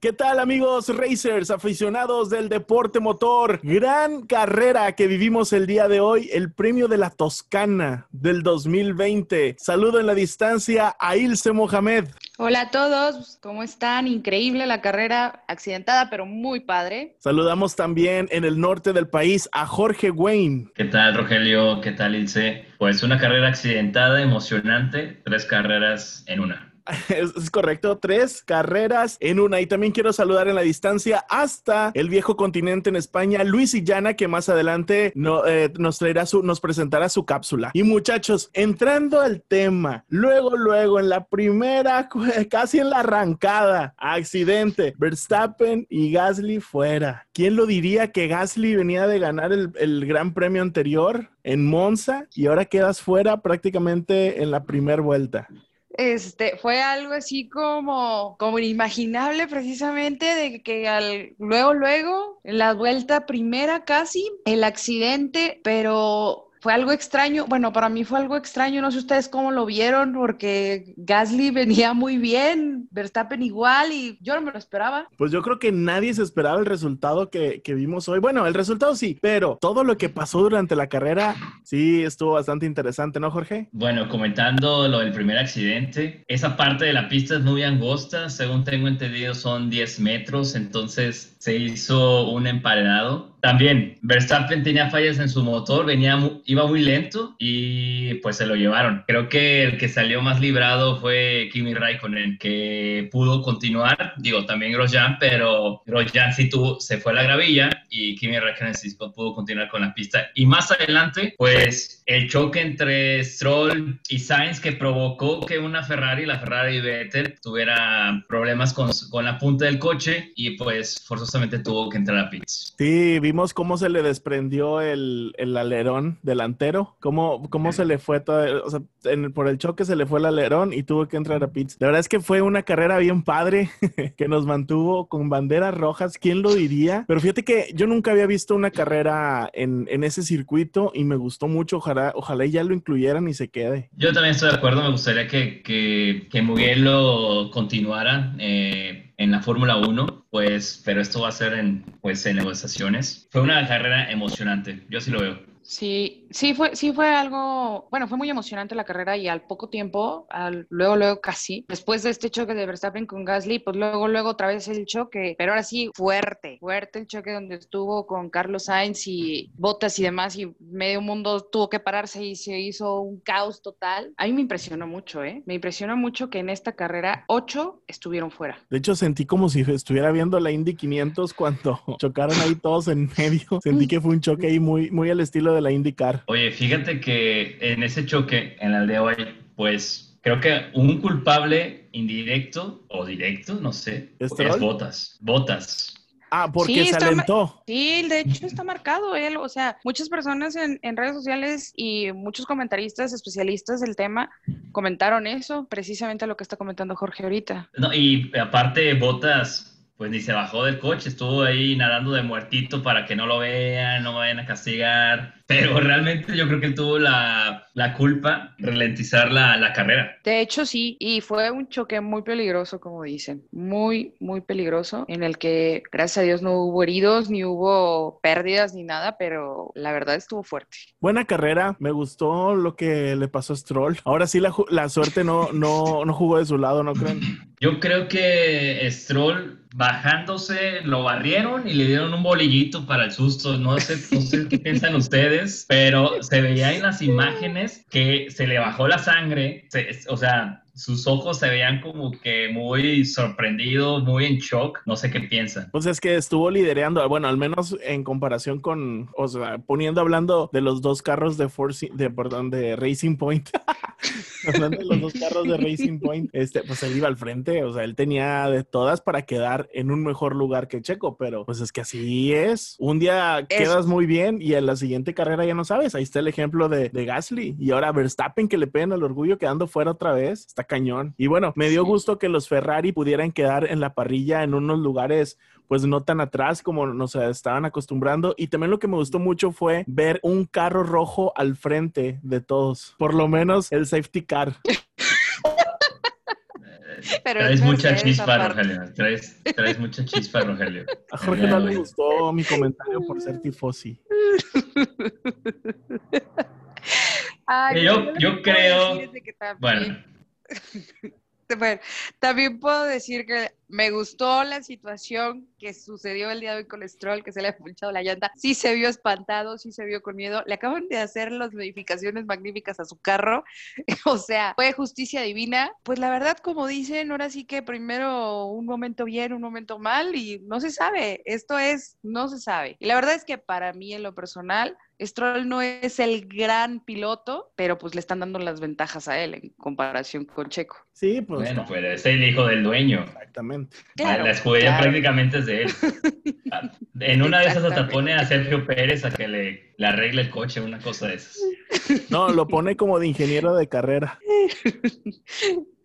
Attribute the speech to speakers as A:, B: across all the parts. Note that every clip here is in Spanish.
A: ¿Qué tal amigos racers, aficionados del deporte motor? Gran carrera que vivimos el día de hoy, el premio de la Toscana del 2020. Saludo en la distancia a Ilse Mohamed.
B: Hola a todos, ¿cómo están? Increíble la carrera, accidentada pero muy padre.
A: Saludamos también en el norte del país a Jorge Wayne.
C: ¿Qué tal Rogelio? ¿Qué tal Ilse? Pues una carrera accidentada, emocionante, tres carreras en una.
A: Es, correcto, tres carreras en una. Y también quiero saludar en la distancia hasta el viejo continente en España, Luis Illana, que más adelante eh, nos traerá su, nos presentará su cápsula. Y muchachos, entrando al tema, luego, luego, en la primera, casi en la arrancada, accidente, Verstappen y Gasly fuera. ¿Quién lo diría que Gasly venía de ganar el, el gran premio anterior en Monza y ahora quedas fuera prácticamente en la primera vuelta?
B: Este, fue algo así como, como inimaginable precisamente de que al, luego, luego, la vuelta primera casi, el accidente, pero fue algo extraño, bueno, para mí fue algo extraño, no sé ustedes cómo lo vieron, porque Gasly venía muy bien, Verstappen igual, y yo no me lo esperaba.
A: Pues yo creo que nadie se esperaba el resultado que, que vimos hoy. Bueno, el resultado sí, pero todo lo que pasó durante la carrera sí estuvo bastante interesante, ¿no, Jorge?
C: Bueno, comentando lo del primer accidente, esa parte de la pista es muy angosta, según tengo entendido son 10 metros, entonces se hizo un emparedado. También Verstappen tenía fallas en su motor, venía iba muy lento y pues se lo llevaron. Creo que el que salió más librado fue Kimi Raikkonen, que pudo continuar, digo también Grosjean, pero Grosjean sí tuvo, se fue a la gravilla y Kimi Raikkonen sí pudo continuar con la pista. Y más adelante, pues el choque entre Stroll y Sainz que provocó que una Ferrari, la Ferrari Vettel, tuviera problemas con, con la punta del coche y pues forzosamente tuvo que entrar a pits.
A: Sí, vimos cómo se le desprendió el, el alerón delantero, cómo, cómo se le fue todo, sea, por el choque se le fue el alerón y tuvo que entrar a pits. La verdad es que fue una carrera bien padre que nos mantuvo con banderas rojas, ¿quién lo diría? Pero fíjate que yo nunca había visto una carrera en, en ese circuito y me gustó mucho, ojalá, ojalá ya lo incluyeran y se quede.
C: Yo también estoy de acuerdo, me gustaría que, que, que Mugello continuara. Eh, en la Fórmula 1, pues, pero esto va a ser en, pues, en negociaciones. Fue una carrera emocionante, yo sí lo veo.
B: Sí, sí fue, sí fue algo, bueno, fue muy emocionante la carrera y al poco tiempo, al, luego, luego casi, después de este choque de Verstappen con Gasly, pues luego, luego otra vez el choque, pero ahora sí fuerte, fuerte el choque donde estuvo con Carlos Sainz y Bottas y demás y medio mundo tuvo que pararse y se hizo un caos total. A mí me impresionó mucho, ¿eh? Me impresionó mucho que en esta carrera ocho estuvieron fuera.
A: De hecho, sentí como si estuviera viendo la Indy 500 cuando chocaron ahí todos en medio. Sentí que fue un choque ahí muy, muy al estilo de la
C: Oye, fíjate que en ese choque, en el de hoy, pues creo que un culpable indirecto o directo, no sé, es Botas. Botas.
A: Ah, porque se alentó.
B: Sí, de hecho está marcado él. O sea, muchas personas en, en, redes sociales y muchos comentaristas especialistas del tema comentaron eso, precisamente lo que está comentando Jorge ahorita.
C: No, y aparte, Botas pues ni se bajó del coche, estuvo ahí nadando de muertito para que no lo vean, no vayan a castigar. Pero realmente yo creo que él tuvo la, la culpa ralentizar la, la, carrera.
B: De hecho, sí, y fue un choque muy peligroso, como dicen, muy, muy peligroso, en el que gracias a Dios no hubo heridos, ni hubo pérdidas, ni nada, pero la verdad estuvo fuerte.
A: Buena carrera, me gustó lo que le pasó a Stroll. Ahora sí la, la suerte no, no, no jugó de su lado, ¿no creen?
C: Yo creo que Stroll bajándose lo barrieron y le dieron un bolillito para el susto. No sé, no sé qué piensan ustedes pero se veía en las imágenes que se le bajó la sangre, o sea, sus ojos se veían como que muy sorprendidos, muy en shock. No sé qué piensan.
A: Pues es que estuvo liderando, bueno, al menos en comparación con, o sea, poniendo hablando de los dos carros de Force, de, perdón, de Racing Point. hablando de los dos carros de Racing Point, este, pues él iba al frente, o sea, él tenía de todas para quedar en un mejor lugar que Checo, pero pues es que así es. Un día quedas muy bien y en la siguiente carrera ya no sabes. Ahí está el ejemplo de, de Gasly y ahora Verstappen que le peguen al orgullo quedando fuera otra vez. Está cañón. Y bueno, me dio gusto que los Ferrari pudieran quedar en la parrilla en unos lugares pues no tan atrás como nos estaban acostumbrando. Y también lo que me gustó mucho fue ver un carro rojo al frente de todos. Por lo menos el safety car.
B: Pero
C: Traes
B: es
C: mucha chispa. Rogelio. Traes, traes mucha chispa, Rogelio.
A: A Jorge no le gustó mi comentario por ser tifosi.
B: Ay,
C: Yo- yo creo- Bueno,
B: También puedo decir que me gustó la situación que sucedió el día de hoy con Stroll, que se le ha punchado la llanta. Sí se vio espantado, sí se vio con miedo. Le acaban de hacer las modificaciones magníficas a su carro. O sea, fue justicia divina. Pues la verdad, como dicen, ahora sí que primero un momento bien, un momento mal y no se sabe. Esto es, no se sabe. Y la verdad es que para mí, en lo personal, Stroll no es el gran piloto, pero pues le están dando las ventajas a él en comparación con Checo.
A: Sí, pues
C: bueno,
A: no,
C: pues es el hijo del dueño.
A: exactamente.
B: Claro,
C: la escudería
B: claro.
C: prácticamente es de él. En una de esas hasta pone a Sergio Pérez a que le, le arregle el coche, una cosa de esas.
A: No, lo pone como de ingeniero de carrera.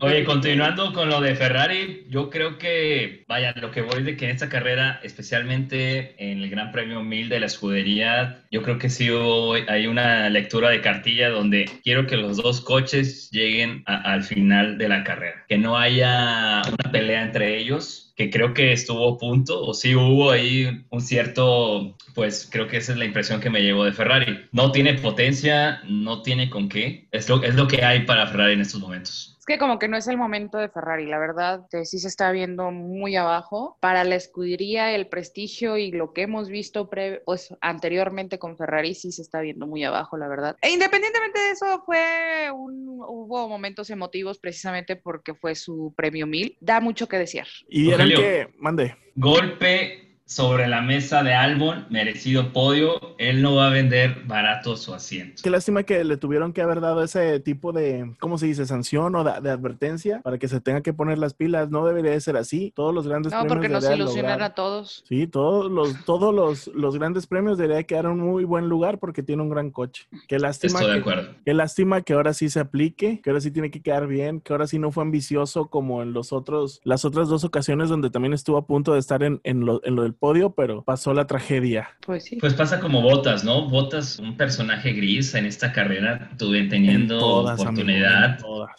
C: Oye, continuando con lo de Ferrari, yo creo que, vaya, lo que voy de que en esta carrera, especialmente en el Gran Premio 1000 de la escudería, yo creo que sí hubo, hay una lectura de cartilla donde quiero que los dos coches lleguen a- al final de la carrera, que no haya una pelea entre ellos, que creo que estuvo punto, o sí hubo ahí un cierto, pues creo que esa es la impresión que me llevo de Ferrari. No tiene potencia, no tiene con qué, es lo, es lo que hay para Ferrari en estos momentos.
B: Es que como que no es el momento de Ferrari, la verdad, que sí se está viendo muy abajo. Para la escudería, el prestigio y lo que hemos visto pre- pues, anteriormente con Ferrari sí se está viendo muy abajo, la verdad. E independientemente de eso, fue un, hubo momentos emotivos precisamente porque fue su premio 1000. Da mucho que desear.
A: Y
C: Rogelio.
A: que, mande,
C: Golpe sobre la mesa de Albon, merecido podio. Él no va a vender barato su asiento.
A: qué lástima que le tuvieron que haber dado ese tipo de, ¿cómo se dice? Sanción o de, de advertencia para que se tenga que poner las pilas. No debería de ser así. Todos los grandes
B: No,
A: premios
B: porque nos ilusionan
A: lograr-
B: a todos.
A: Sí, todos los, todos los, los grandes premios debería quedar en un muy buen lugar porque tiene un gran coche. Qué lástima,
C: Estoy de acuerdo.
A: qué lástima que ahora sí se aplique, que ahora sí tiene que quedar bien, que ahora sí no fue ambicioso como en los otros, las otras dos ocasiones donde también estuvo a punto de estar en, en lo, en lo del podio, pero pasó la tragedia.
B: Pues sí.
C: Pues pasa como Botas, ¿no? Botas, un personaje gris en esta carrera, tuve
A: En
C: teniendo
A: todas, amigo,
C: oportunidad.
A: en todas.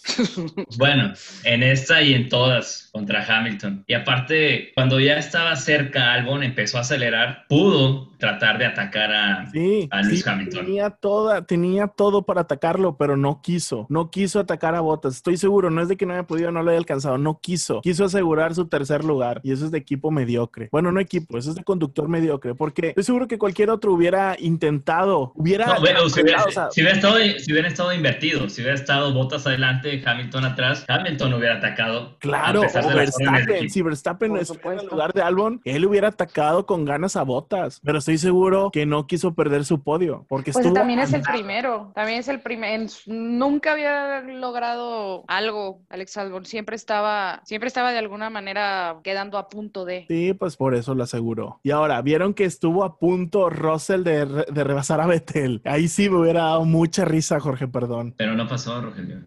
C: Bueno, en esta y en todas contra Hamilton. Y aparte, cuando ya estaba cerca Albon, empezó a acelerar, pudo tratar de atacar a,
A: Sí,
C: a Lewis
A: sí,
C: Hamilton.
A: Tenía, toda, tenía todo para atacarlo, pero no quiso. No quiso atacar a Botas. Estoy seguro, no es de que no haya podido, no lo haya alcanzado. No quiso. Quiso asegurar su tercer lugar. Y eso es de equipo mediocre. Bueno, no equipo, eso es de conductor mediocre. Porque estoy seguro que cualquier otro hubiera intentado. Hubiera.
C: No, bueno, si hubiera,
A: o sea,
C: si hubiera estado, si hubiera estado invertido, si hubiera estado Botas adelante, Hamilton atrás, Hamilton hubiera atacado.
A: Claro,
C: a pesar
A: o
C: las
A: Verstappen. Si Verstappen estuviera en lugar de Albon, él hubiera atacado con ganas a Botas. Pero estoy seguro que no quiso perder su podio. Porque
B: Pues
A: estuvo.
B: también es el primero, también es el primer, nunca había logrado algo, Alex Albon, siempre estaba, siempre estaba de alguna manera quedando a punto de.
A: Sí, pues por eso lo aseguró. Y ahora, vieron que estuvo a punto Russell de, re- de rebasar a Vettel. Ahí sí me hubiera dado mucha risa, Jorge, perdón.
C: Pero no pasó, Rogelio.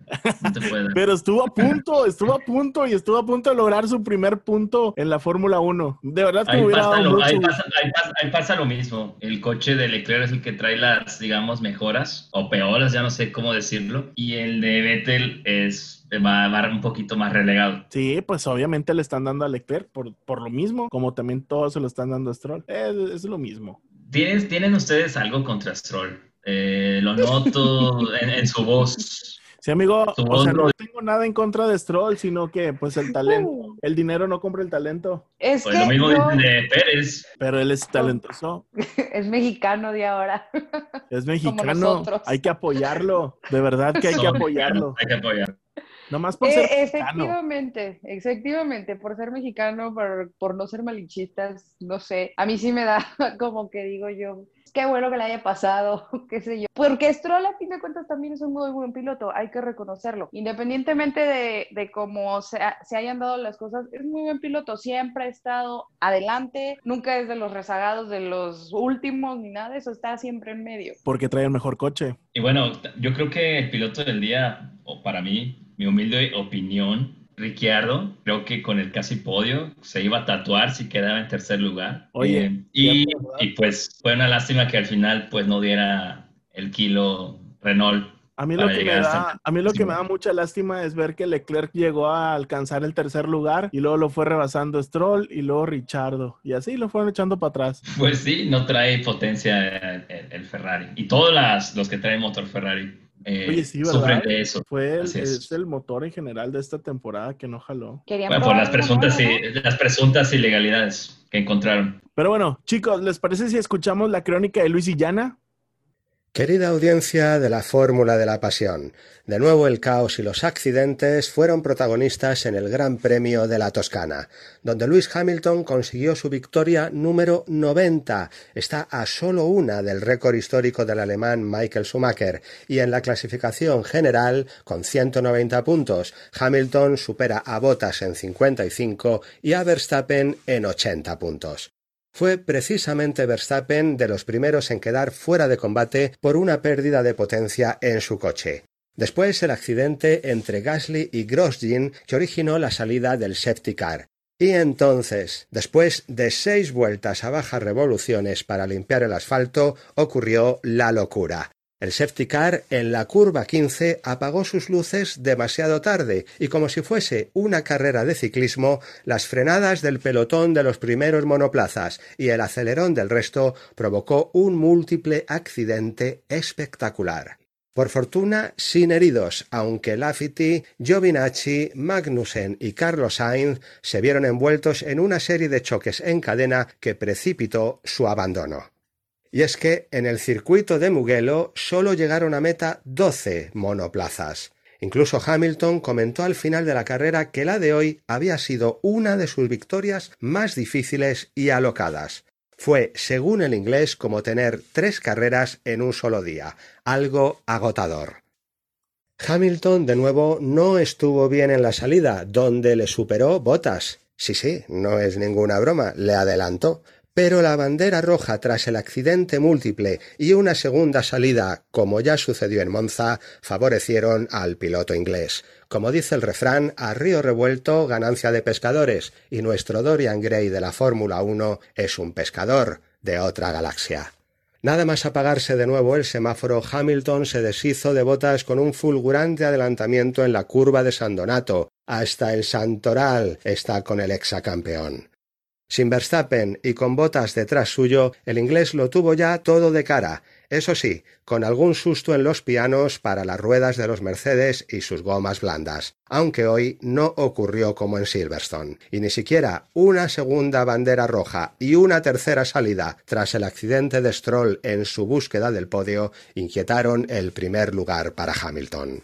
C: No te puedo.
A: Pero estuvo a punto, estuvo a punto y estuvo a punto de lograr su primer punto en la Fórmula 1. De verdad que
C: Ahí
A: me hubiera
C: pasa,
A: dado
C: lo,
A: mucho
C: ahí,
A: gusto.
C: pasa, ahí pasa- ahí pasa lo mismo. El coche de Leclerc es el que trae las, digamos, mejoras o peoras, ya no sé cómo decirlo. Y el de Vettel es, va, va un poquito más relegado.
A: Sí, pues obviamente le están dando a Leclerc por, por lo mismo, como también todos se lo están dando a Stroll. Es, es lo mismo.
C: ¿Tienes, ¿Tienen ustedes algo contra Stroll? Eh, lo noto en, en su voz.
A: Sí, amigo, o sea,
C: no-
A: no tengo nada en contra de Stroll, sino que pues el talento, el dinero no compra el talento,
B: Es
C: Pues
B: que
C: lo mismo dicen de Pérez.
A: pero él es talentoso.
B: es mexicano de ahora.
A: Es mexicano, hay que apoyarlo, de verdad que hay que apoyarlo.
C: mexicanos, Hay que apoyar.
A: Nomás por ser
B: Eh,
A: mexicano.
B: efectivamente, efectivamente, por ser mexicano, por, por no ser malinchistas, no sé, a mí sí me da como que digo yo, qué bueno que le haya pasado, qué sé yo. Porque Stroll a fin de cuentas también es un muy buen piloto, hay que reconocerlo. Independientemente de, de cómo se, ha- se hayan dado las cosas, es muy buen piloto, siempre ha estado adelante, nunca es de los rezagados, de los últimos, ni nada de eso, está siempre en medio.
A: Porque trae el mejor coche.
C: Y bueno, yo creo que el piloto del día, o para mí, mi humilde opinión, Ricciardo, creo que con el casi podio se iba a tatuar si quedaba en tercer lugar.
A: Oye,
C: Eh, y, pues fue una lástima que al final pues no diera el kilo Renault
A: A mí lo, que me, da, a mí lo que me da mucha lástima es ver que Leclerc llegó a alcanzar el tercer lugar y luego lo fue rebasando Stroll y luego Richardo. Y así lo fueron echando para atrás.
C: Pues sí, no trae potencia el, Ferrari. Y todos los que traen motor Ferrari eh, Oye, sí, ¿verdad? de eso.
A: Fue el, es. el motor en general de esta temporada que no jaló.
C: Bueno, por las presuntas, y, las presuntas ilegalidades que encontraron.
A: Pero bueno, chicos, ¿les parece si escuchamos la crónica de Luis y Llana?
D: Querida audiencia de la Fórmula de la Pasión, de nuevo el caos y los accidentes fueron protagonistas en el Gran Premio de la Toscana, donde Lewis Hamilton consiguió su victoria número 90, está a solo una del récord histórico del alemán Michael Schumacher, y en la clasificación general, con 190 puntos, Hamilton supera a Bottas en 55 y a Verstappen en 80 puntos. Fue precisamente Verstappen de los primeros en quedar fuera de combate por una pérdida de potencia en su coche. Después el accidente entre Gasly y Grosjean que originó la salida del safety car. Y entonces, después de seis vueltas a bajas revoluciones para limpiar el asfalto, ocurrió la locura. El safety car en la curva 15 apagó sus luces demasiado tarde y como si fuese una carrera de ciclismo, las frenadas del pelotón de los primeros monoplazas y el acelerón del resto provocó un múltiple accidente espectacular. Por fortuna, sin heridos, aunque Laffity, Giovinacci, Magnussen y Carlos Sainz se vieron envueltos en una serie de choques en cadena que precipitó su abandono. Y es que en el circuito de Mugello solo llegaron a meta 12 monoplazas. Incluso Hamilton comentó al final de la carrera que la de hoy había sido una de sus victorias más difíciles y alocadas. Fue, según el inglés, como tener tres carreras en un solo día, algo agotador. Hamilton, de nuevo, no estuvo bien en la salida, donde le superó Bottas. Sí, sí, no es ninguna broma, le adelantó pero la bandera roja tras el accidente múltiple y una segunda salida, como ya sucedió en Monza, favorecieron al piloto inglés. Como dice el refrán, a río revuelto ganancia de pescadores, y nuestro Dorian Gray de la Fórmula 1 es un pescador de otra galaxia. Nada más apagarse de nuevo el semáforo, Hamilton se deshizo de botas con un fulgurante adelantamiento en la curva de San Donato. Hasta el Santoral está con el exacampeón. Sin Verstappen y con botas detrás suyo, el inglés lo tuvo ya todo de cara, eso sí, con algún susto en los pianos para las ruedas de los Mercedes y sus gomas blandas, aunque hoy no ocurrió como en Silverstone, y ni siquiera una segunda bandera roja y una tercera salida tras el accidente de Stroll en su búsqueda del podio inquietaron el primer lugar para Hamilton.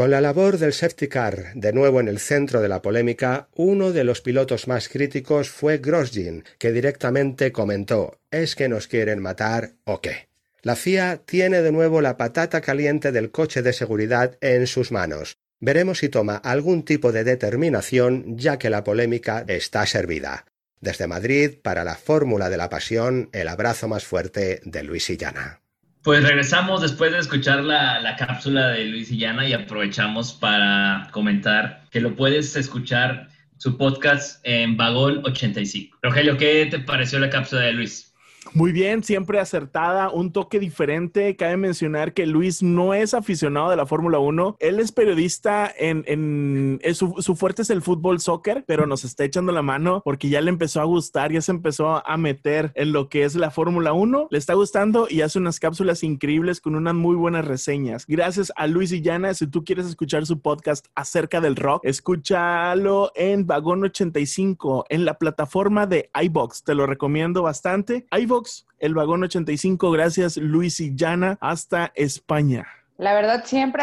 D: Con la labor del safety car de nuevo en el centro de la polémica, uno de los pilotos más críticos fue Grosjean, que directamente comentó ¿Es que nos quieren matar o qué? La FIA tiene de nuevo la patata caliente del coche de seguridad en sus manos. Veremos si toma algún tipo de determinación ya que la polémica está servida. Desde Madrid, para la Fórmula de la Pasión, el abrazo más fuerte de Luis Illana.
C: Pues regresamos después de escuchar la, cápsula de Luis Illana y aprovechamos para comentar que lo puedes escuchar su podcast en Vagón 85. Rogelio, ¿qué te pareció la cápsula de Luis?
A: Muy bien, siempre acertada, un toque diferente. Cabe mencionar que Luis no es aficionado de la Fórmula 1. Él es periodista en, su, fuerte es el fútbol soccer, pero nos está echando la mano porque ya le empezó a gustar, ya se empezó a meter en lo que es la Fórmula 1. Le está gustando y hace unas cápsulas increíbles con unas muy buenas reseñas. Gracias a Luis y Yana. Si tú quieres escuchar su podcast acerca del rock, escúchalo en Vagón 85 en la plataforma de iBox. Te lo recomiendo bastante. iBox el vagón 85, gracias Luis y Llana, hasta España.
B: La verdad, siempre,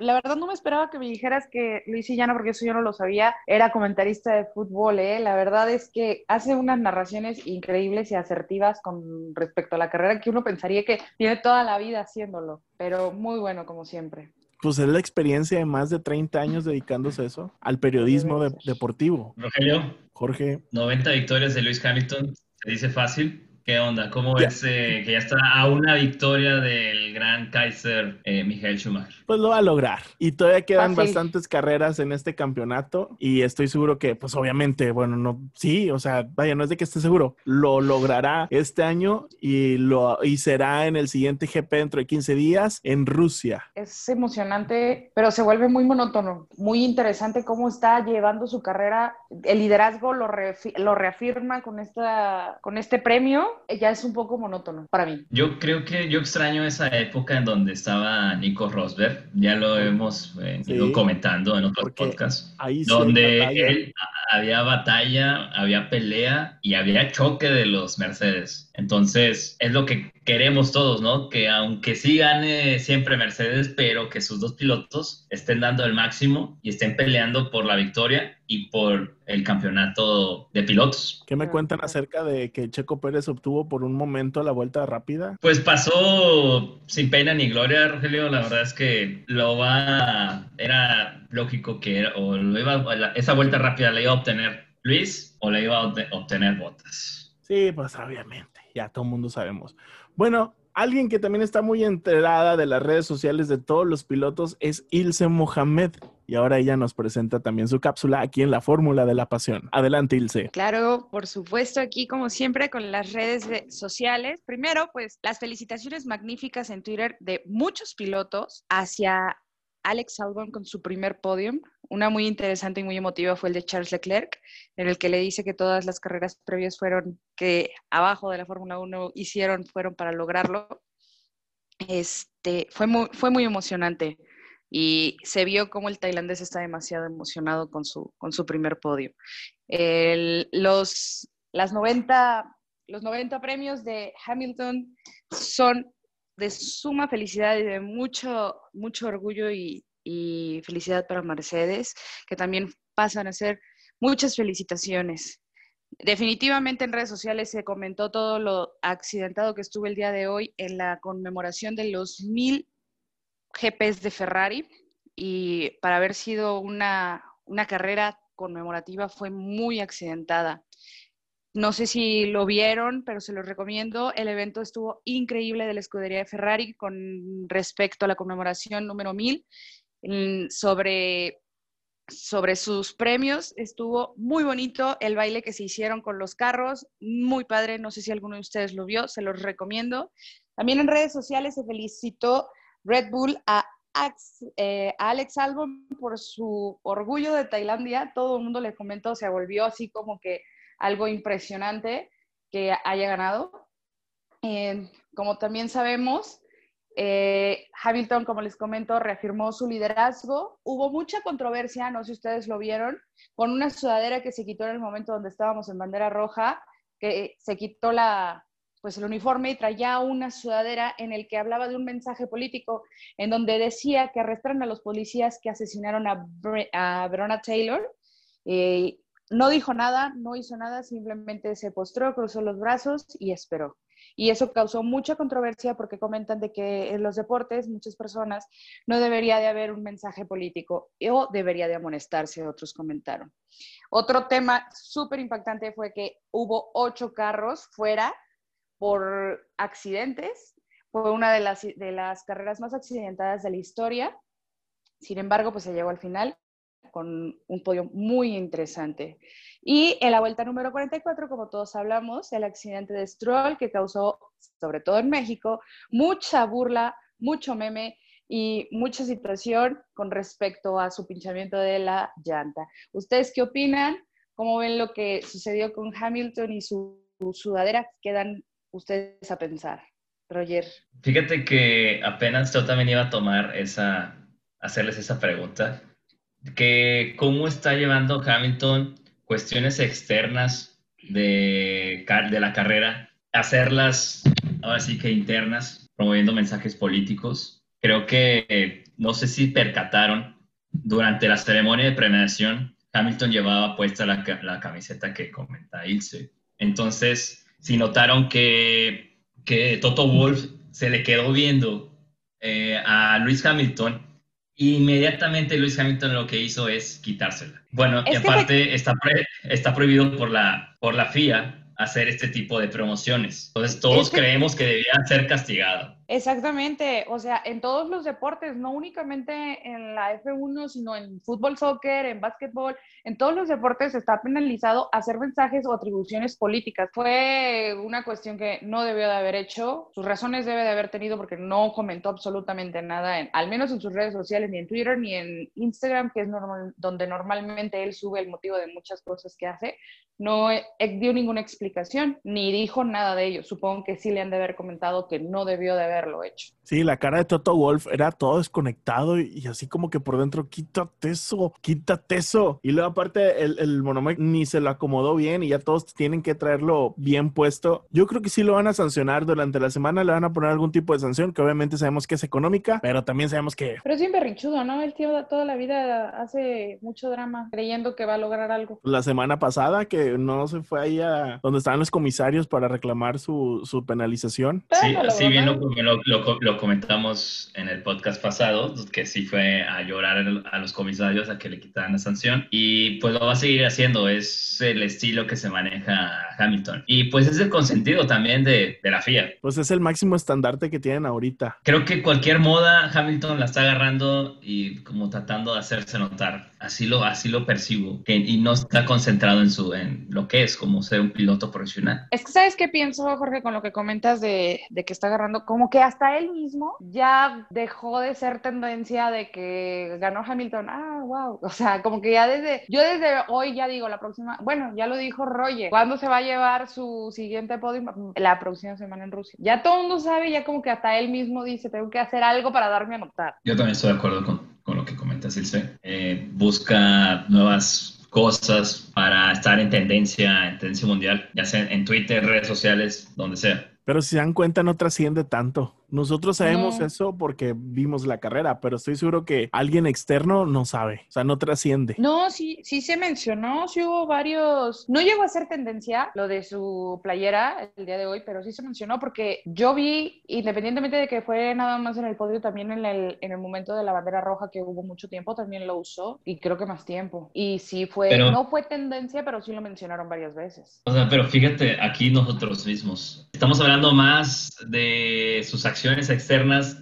B: la verdad no me esperaba que me dijeras que Luis Llana, porque eso yo no lo sabía, era comentarista de fútbol, ¿eh? La verdad es que hace unas narraciones increíbles y asertivas con respecto a la carrera que uno pensaría que tiene toda la vida haciéndolo, pero muy bueno como siempre.
A: Pues es la experiencia de más de 30 años dedicándose a eso, al periodismo deportivo.
C: Rogelio.
A: Jorge.
C: 90 victorias de Luis Hamilton, se dice fácil. ¿Qué onda? ¿Cómo es que ya está a una victoria del gran Kaiser eh, Michael Schumacher?
A: Pues lo va a lograr. Y todavía quedan bastantes carreras en este campeonato y estoy seguro que, pues obviamente, bueno, no, sí, o sea, vaya, no es de que esté seguro, lo logrará este año y, lo, y será en el siguiente GP dentro de 15 días en Rusia.
B: Es emocionante, pero se vuelve muy monótono, muy interesante cómo está llevando su carrera. El liderazgo lo, lo reafirma con, esta, con este premio ya es un poco monótono para mí.
C: Yo creo que yo extraño esa época en donde estaba Nico Rosberg, ya lo hemos eh, ido comentando en otros podcasts, ahí donde él había batalla, había pelea y había choque de los Mercedes. Entonces, es lo que queremos todos, ¿no? Que aunque sí gane siempre Mercedes, pero que sus dos pilotos estén dando el máximo y estén peleando por la victoria y por el campeonato de pilotos.
A: ¿Qué me cuentan acerca de que Checo Pérez obtuvo por un momento la vuelta rápida?
C: Pues pasó sin pena ni gloria, Rogelio. La verdad es que lo va, era lógico que o lo iba, esa vuelta rápida la iba a obtener Luis o la iba a obtener Bottas.
A: Sí, pues obviamente, ya todo el mundo sabemos. Bueno, alguien que también está muy enterada de las redes sociales de todos los pilotos es Ilse Mohamed. Y ahora ella nos presenta también su cápsula aquí en la Fórmula de la Pasión. Adelante, Ilse.
B: Claro, por supuesto, aquí como siempre con las redes sociales. Primero, pues las felicitaciones magníficas en Twitter de muchos pilotos hacia Alex Albon con su primer podium. Una muy interesante y muy emotiva fue el de Charles Leclerc, en el que le dice que todas las carreras previas fueron que abajo de la Fórmula 1 hicieron, fueron para lograrlo. Este, fue, muy, fue muy emocionante y se vio como el tailandés está demasiado emocionado con su, con su primer podio. los, las 90, los 90 premios de Hamilton son de suma felicidad y de mucho, mucho orgullo y, felicidad para Mercedes, que también pasan a ser muchas felicitaciones. Definitivamente en redes sociales se comentó todo lo accidentado que estuvo el día de hoy en la conmemoración de los mil GPs de Ferrari y para haber sido una, una carrera conmemorativa fue muy accidentada. No sé si lo vieron, pero se los recomiendo. El evento estuvo increíble de la escudería de Ferrari con respecto a la conmemoración número 1000 sobre, sobre sus premios. Estuvo muy bonito el baile que se hicieron con los carros, muy padre. No sé si alguno de ustedes lo vio, se los recomiendo. También en redes sociales se felicitó Red Bull a eh, Alex Albon por su orgullo de Tailandia. Todo el mundo le comentó, se volvió así como que algo impresionante que haya ganado. Eh, como también sabemos, eh, Hamilton, como les comento, reafirmó su liderazgo. Hubo mucha controversia, no sé si ustedes lo vieron, con una sudadera que se quitó en el momento donde estábamos en bandera roja, que se quitó la, pues el uniforme y traía una sudadera en el que hablaba de un mensaje político en donde decía que arrestaron a los policías que asesinaron a, a Verona Taylor. Eh, no dijo nada, no hizo nada, simplemente se postró, cruzó los brazos y esperó. Y eso causó mucha controversia porque comentan de que en los deportes muchas personas no debería de haber un mensaje político o debería de amonestarse, otros comentaron. Otro tema súper impactante fue que hubo ocho carros fuera por accidentes. Fue una de las, de las carreras más accidentadas de la historia. Sin embargo, pues se llegó al final con un podio muy interesante. Y en la vuelta número 44, como todos hablamos, el accidente de Stroll que causó, sobre todo en México, mucha burla, mucho meme y mucha situación con respecto a su pinchamiento de la llanta. ¿Ustedes qué opinan? ¿Cómo ven lo que sucedió con Hamilton y su, sudadera? Quedan ustedes a pensar. Roger.
C: Fíjate que apenas yo también iba a tomar esa, hacerles esa pregunta que cómo está llevando Hamilton cuestiones externas de, de la carrera, hacerlas ahora sí que internas, promoviendo mensajes políticos. Creo que no sé si percataron, durante la ceremonia de premiación, Hamilton llevaba puesta la, la camiseta que comenta Ilse. Entonces, si notaron que, que Toto Wolf se le quedó viendo eh, a Luis Hamilton Inmediatamente Luis Hamilton lo que hizo es quitársela. Bueno, y aparte está, está prohibido por la, por la FIA hacer este tipo de promociones. Entonces todos creemos que debía ser castigado.
B: Exactamente, o sea, en todos los deportes, no únicamente en la F1, sino en fútbol, soccer, en básquetbol, en todos los deportes está penalizado hacer mensajes o atribuciones políticas. Fue una cuestión que no debió de haber hecho, sus razones debe de haber tenido porque no comentó absolutamente nada, en, al menos en sus redes sociales, ni en Twitter, ni en Instagram, que es normal, donde normalmente él sube el motivo de muchas cosas que hace. No eh, dio ninguna explicación, ni dijo nada de ello. Supongo que sí le han de haber comentado que no debió de haber haberlo hecho.
A: Sí, la cara de Toto Wolf era todo desconectado y, así como que por dentro, quítate eso, quítate eso. Y luego aparte el, el ni se lo acomodó bien y ya todos tienen que traerlo bien puesto. Yo creo que sí lo van a sancionar durante la semana, le van a poner algún tipo de sanción que obviamente sabemos que es económica, pero también sabemos que...
B: Pero es bien berrichudo, ¿no? El tío toda la vida hace mucho drama creyendo que va a lograr algo.
A: La semana pasada que no se fue ahí a donde estaban los comisarios para reclamar su, su penalización.
C: Sí, sí, bien lo, lo, lo, comentamos en el podcast pasado, que sí fue a llorar a los comisarios a que le quitaran la sanción. Y pues lo va a seguir haciendo, es el estilo que se maneja Hamilton. Y pues es el consentido también de, de la FIA.
A: Pues es el máximo estandarte que tienen ahorita.
C: Creo que cualquier moda Hamilton la está agarrando y como tratando de hacerse notar. Así lo, así lo percibo. Que, y no está concentrado en, su, en lo que es como ser un piloto profesional.
B: Es que, ¿sabes qué pienso, Jorge, con lo que comentas de, de que está agarrando? Como que hasta él mismo ya dejó de ser tendencia de que ganó Hamilton. Ah, wow. O sea, como que ya desde, yo desde hoy ya digo, la próxima, bueno, ya lo dijo Roger, ¿cuándo se va a llevar su siguiente podio? La próxima semana en Rusia. Ya todo el mundo sabe, ya como que hasta él mismo dice, tengo que hacer algo para darme a notar.
C: Yo también estoy de acuerdo con, con lo que Ilse. Eh, busca nuevas cosas para estar en tendencia, en tendencia mundial, ya sea en Twitter, redes sociales, donde sea.
A: Pero si se dan cuenta, no trasciende tanto. Nosotros sabemos eso porque vimos la carrera, pero estoy seguro que alguien externo no sabe, o sea, no trasciende.
B: No, sí, sí se mencionó, sí hubo varios, no llegó a ser tendencia lo de su playera el día de hoy, pero sí se mencionó porque yo vi, independientemente de que fue nada más en el podio, también en el, en el momento de la bandera roja que hubo mucho tiempo, también lo usó y creo que más tiempo. Y sí fue, no fue tendencia, pero sí lo mencionaron varias veces.
C: O sea, pero fíjate, aquí nosotros mismos, estamos hablando más de sus acciones acciones externas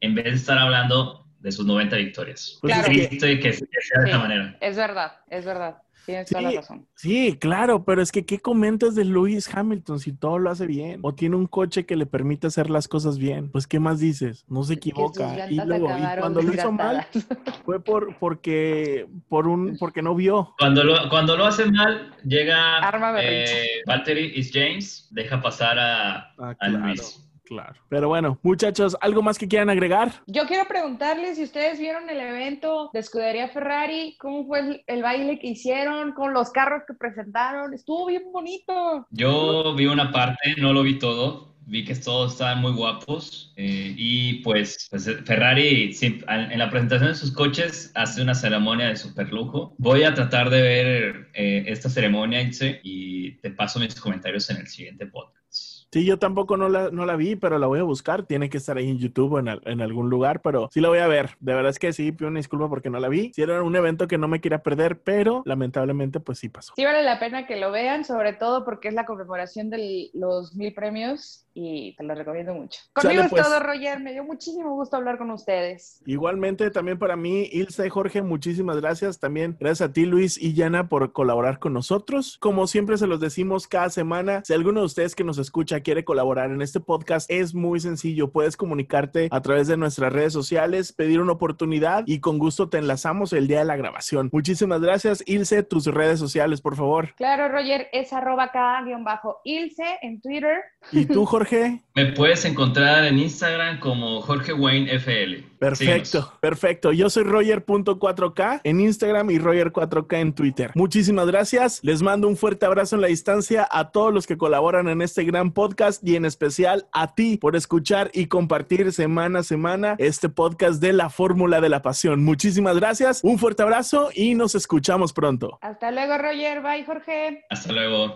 C: en vez de estar hablando de sus 90 victorias.
B: Pues claro.
C: Es triste que, sea de esa manera.
B: Es verdad, es verdad. Tienes toda la razón.
A: Sí, claro, pero es que ¿qué comentas de Lewis Hamilton si todo lo hace bien? O tiene un coche que le permite hacer las cosas bien. Pues, ¿qué más dices? No se equivoca. Y luego, y cuando lo hizo mal, fue por, porque, por un, porque no vio.
C: Cuando lo, cuando lo hace mal, llega eh, Valtteri y James, deja pasar a, ah, a Luis.
A: Claro. Pero bueno, muchachos, ¿algo más que quieran agregar?
B: Yo quiero preguntarles si ustedes vieron el evento de Escudería Ferrari, cómo fue el, baile que hicieron con los carros que presentaron. Estuvo bien bonito.
C: Yo vi una parte, no lo vi todo. Vi que todos estaban muy guapos eh, y pues, pues, Ferrari en la presentación de sus coches hace una ceremonia de super lujo. Voy a tratar de ver eh, esta ceremonia y te paso mis comentarios en el siguiente podcast.
A: Sí, yo tampoco no la, no la vi, pero la voy a buscar. Tiene que estar ahí en YouTube o en, en, algún lugar, pero sí la voy a ver. De verdad es que sí, pido una disculpa porque no la vi. Sí era un evento que no me quería perder, pero lamentablemente pues sí pasó.
B: Sí vale la pena que lo vean, sobre todo porque es la conmemoración de los mil premios y te lo recomiendo mucho. Conmigo es pues. todo, Roger. Me dio muchísimo gusto hablar con ustedes.
A: Igualmente, también para mí, Ilse y Jorge, muchísimas gracias. También gracias a ti, Luis y Yana, por colaborar con nosotros. Como siempre se los decimos cada semana, si alguno de ustedes que nos escucha quiere colaborar en este podcast, es muy sencillo. Puedes comunicarte a través de nuestras redes sociales, pedir una oportunidad y con gusto te enlazamos el día de la grabación. Muchísimas gracias. Ilse, tus redes sociales, por favor.
B: Claro, Roger, es arroba K-Ilse en Twitter.
A: ¿Y tú, Jorge?
C: Me puedes encontrar en Instagram como Jorge Wayne FL.
A: Perfecto, perfecto. Yo soy Roger.4K en Instagram y Roger4K en Twitter. Muchísimas gracias. Les mando un fuerte abrazo en la distancia a todos los que colaboran en este gran podcast y en especial a ti por escuchar y compartir semana a semana este podcast de la Fórmula de la Pasión. Muchísimas gracias. Un fuerte abrazo y nos escuchamos pronto.
B: Hasta luego, Roger. Bye, Jorge.
C: Hasta luego.